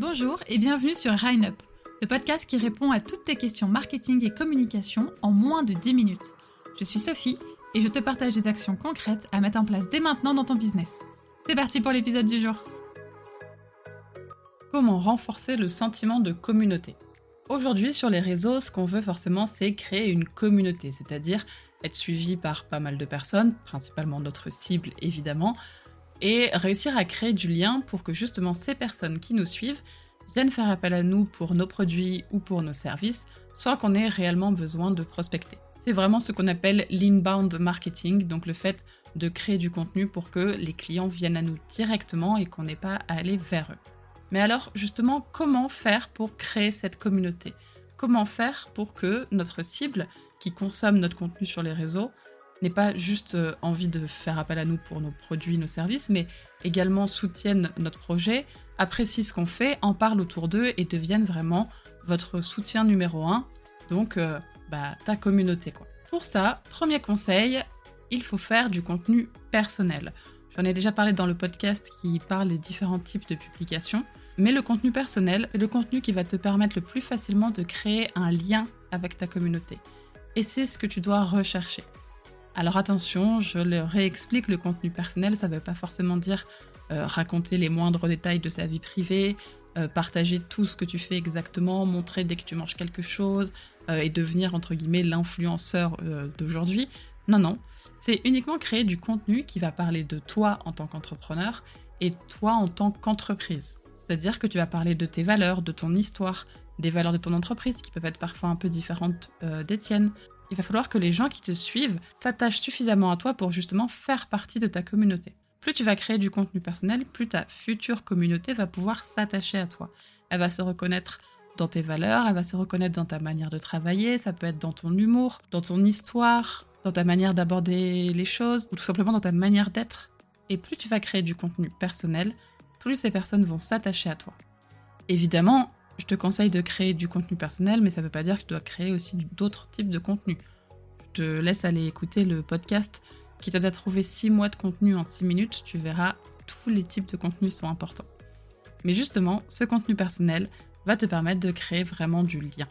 Bonjour et bienvenue sur Rhine Up, le podcast qui répond à toutes tes questions marketing et communication en moins de 10 minutes. Je suis Sophie et je te partage des actions concrètes à mettre en place dès maintenant dans ton business. C'est parti pour l'épisode du jour. Comment renforcer le sentiment de communauté? Aujourd'hui sur les réseaux, ce qu'on veut forcément c'est créer une communauté, c'est-à-dire être suivi par pas mal de personnes, principalement notre cible évidemment, et réussir à créer du lien pour que justement ces personnes qui nous suivent viennent faire appel à nous pour nos produits ou pour nos services sans qu'on ait réellement besoin de prospecter. C'est vraiment ce qu'on appelle l'inbound marketing, donc le fait de créer du contenu pour que les clients viennent à nous directement et qu'on n'ait pas à aller vers eux. Mais alors justement, comment faire pour créer cette communauté? Comment faire pour que notre cible qui consomme notre contenu sur les réseaux n'aient pas juste euh, envie de faire appel à nous pour nos produits, nos services, mais également soutiennent notre projet, apprécient ce qu'on fait, en parlent autour d'eux et deviennent vraiment votre soutien numéro un, donc euh, bah, ta communauté. Pour ça, premier conseil, il faut faire du contenu personnel. J'en ai déjà parlé dans le podcast qui parle des différents types de publications, mais le contenu personnel, c'est le contenu qui va te permettre le plus facilement de créer un lien avec ta communauté. Et c'est ce que tu dois rechercher. Alors attention, je le réexplique, le contenu personnel, ça ne veut pas forcément dire euh, raconter les moindres détails de sa vie privée, euh, partager tout ce que tu fais exactement, montrer dès que tu manges quelque chose euh, et devenir entre guillemets l'influenceur d'aujourd'hui. Non, non, c'est uniquement créer du contenu qui va parler de toi en tant qu'entrepreneur et toi en tant qu'entreprise. C'est-à-dire que tu vas parler de tes valeurs, de ton histoire, des valeurs de ton entreprise qui peuvent être parfois un peu différentes des tiennes, il va falloir que les gens qui te suivent s'attachent suffisamment à toi pour justement faire partie de ta communauté. Plus tu vas créer du contenu personnel, plus ta future communauté va pouvoir s'attacher à toi. Elle va se reconnaître dans tes valeurs, elle va se reconnaître dans ta manière de travailler, ça peut être dans ton humour, dans ton histoire, dans ta manière d'aborder les choses, ou tout simplement dans ta manière d'être. Et plus tu vas créer du contenu personnel, plus ces personnes vont s'attacher à toi. Évidemment, je te conseille de créer du contenu personnel, mais ça ne veut pas dire que tu dois créer aussi d'autres types de contenu. Je te laisse aller écouter le podcast qui t'aide à trouver 6 mois de contenu en 6 minutes. Tu verras, tous les types de contenus sont importants. Mais justement, ce contenu personnel va te permettre de créer vraiment du lien.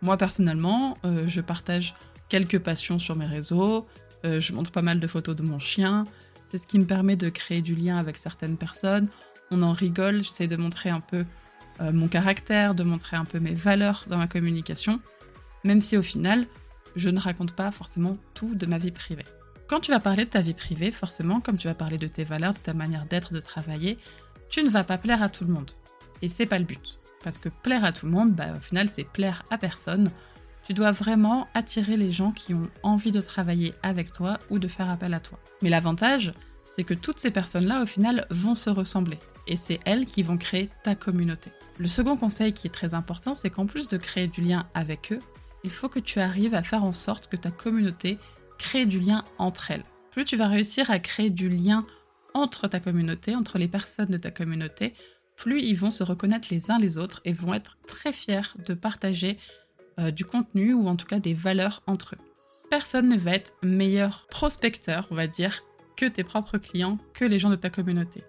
Moi personnellement, euh, je partage quelques passions sur mes réseaux, euh, je montre pas mal de photos de mon chien, c'est ce qui me permet de créer du lien avec certaines personnes, on en rigole, j'essaie de montrer un peu euh, mon caractère, de montrer un peu mes valeurs dans ma communication, même si au final, je ne raconte pas forcément tout de ma vie privée. Quand tu vas parler de ta vie privée, forcément, comme tu vas parler de tes valeurs, de ta manière d'être, de travailler, tu ne vas pas plaire à tout le monde. Et c'est pas le but. Parce que plaire à tout le monde, bah, au final, c'est plaire à personne. Tu dois vraiment attirer les gens qui ont envie de travailler avec toi ou de faire appel à toi. Mais l'avantage, c'est que toutes ces personnes-là, au final, vont se ressembler. Et c'est elles qui vont créer ta communauté. Le second conseil qui est très important, c'est qu'en plus de créer du lien avec eux, il faut que tu arrives à faire en sorte que ta communauté crée du lien entre elles. Plus tu vas réussir à créer du lien entre ta communauté, entre les personnes de ta communauté, plus ils vont se reconnaître les uns les autres et vont être très fiers de partager euh, du contenu ou en tout cas des valeurs entre eux. Personne ne va être meilleur prospecteur, on va dire, que tes propres clients, que les gens de ta communauté.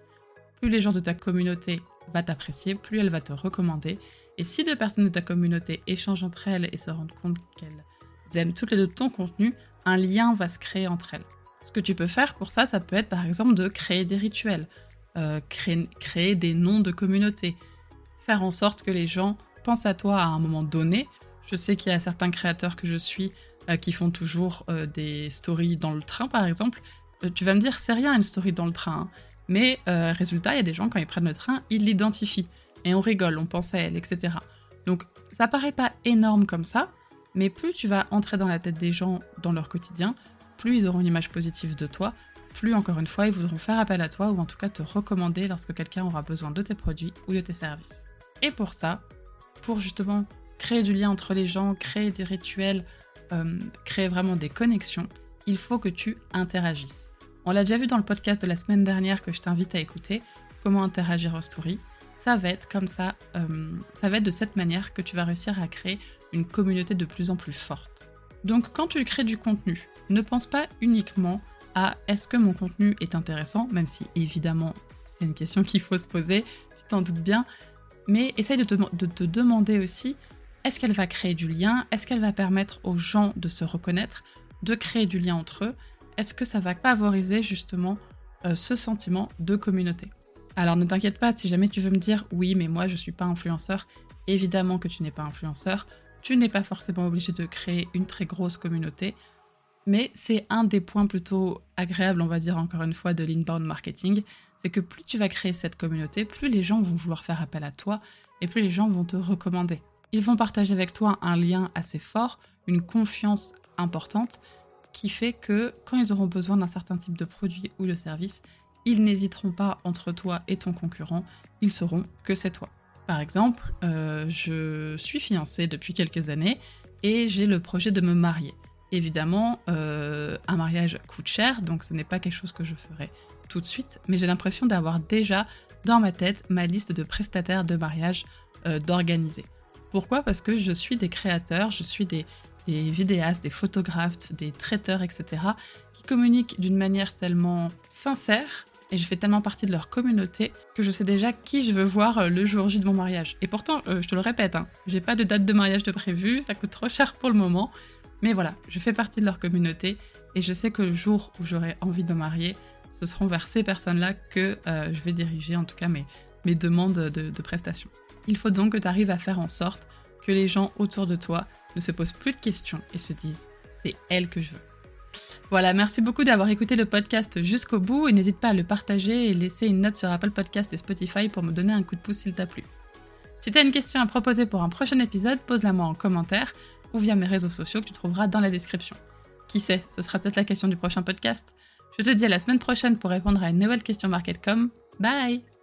Plus les gens de ta communauté va t'apprécier, plus elle va te recommander. Et si deux personnes de ta communauté échangent entre elles et se rendent compte qu'elles aiment toutes les deux ton contenu, un lien va se créer entre elles. Ce que tu peux faire pour ça, ça peut être par exemple de créer des rituels, euh, créer, des noms de communauté, faire en sorte que les gens pensent à toi à un moment donné. Je sais qu'il y a certains créateurs que je suis euh, qui font toujours euh, des stories dans le train par exemple. tu vas me dire, c'est rien une story dans le train. Hein. Mais euh, résultat, il y a des gens, quand ils prennent le train, ils l'identifient. Et on rigole, on pense à elle, etc. Donc ça paraît pas énorme comme ça, mais plus tu vas entrer dans la tête des gens dans leur quotidien, plus ils auront une image positive de toi, plus encore une fois ils voudront faire appel à toi ou en tout cas te recommander lorsque quelqu'un aura besoin de tes produits ou de tes services. Et pour ça, pour justement créer du lien entre les gens, créer des rituels, euh, créer vraiment des connexions, il faut que tu interagisses. On l'a déjà vu dans le podcast de la semaine dernière que je t'invite à écouter, comment interagir aux stories. Ça va être comme ça, euh, ça va être de cette manière que tu vas réussir à créer une communauté de plus en plus forte. Donc quand tu crées du contenu, ne pense pas uniquement à est-ce que mon contenu est intéressant, même si évidemment c'est une question qu'il faut se poser, tu t'en doutes bien, Mais essaye de te, demander aussi, est-ce qu'elle va créer du lien? Est-ce qu'elle va permettre aux gens de se reconnaître, de créer du lien entre eux? Est-ce que ça va favoriser justement euh, ce sentiment de communauté? Alors ne t'inquiète pas, si jamais tu veux me dire, oui, mais moi je ne suis pas influenceur, évidemment que tu n'es pas influenceur, tu n'es pas forcément obligé de créer une très grosse communauté. Mais c'est un des points plutôt agréables, on va dire encore une fois, de l'inbound marketing, c'est que plus tu vas créer cette communauté, plus les gens vont vouloir faire appel à toi et plus les gens vont te recommander. Ils vont partager avec toi un lien assez fort, une confiance importante, qui fait que quand ils auront besoin d'un certain type de produit ou de service, ils n'hésiteront pas entre toi et ton concurrent, ils sauront que c'est toi. Par exemple, euh, je suis fiancée depuis quelques années et j'ai le projet de me marier. Évidemment, euh, un mariage coûte cher, donc ce n'est pas quelque chose que je ferai tout de suite, mais j'ai l'impression d'avoir déjà dans ma tête ma liste de prestataires de mariage euh, d'organiser. Pourquoi? Parce que je suis des créateurs, je suis des, des vidéastes, des photographes, des traiteurs, etc., qui communiquent d'une manière tellement sincère et je fais tellement partie de leur communauté que je sais déjà qui je veux voir euh, le jour J de mon mariage. Et pourtant, je te le répète, hein, j'ai pas de date de mariage de prévu, ça coûte trop cher pour le moment, mais voilà, je fais partie de leur communauté et je sais que le jour où j'aurai envie de me marier, ce seront vers ces personnes-là que euh, je vais diriger en tout cas mes, mes demandes de, de prestations. Il faut donc que tu arrives à faire en sorte que les gens autour de toi ne se posent plus de questions et se disent c'est elle que je veux. Voilà, merci beaucoup d'avoir écouté le podcast jusqu'au bout et n'hésite pas à le partager et laisser une note sur Apple Podcast et Spotify pour me donner un coup de pouce s'il t'a plu. Si tu as une question à proposer pour un prochain épisode, pose-la moi en commentaire ou via mes réseaux sociaux que tu trouveras dans la description. Qui sait, ce sera peut-être la question du prochain podcast. Je te dis à la semaine prochaine pour répondre à une nouvelle question Marketcom. Bye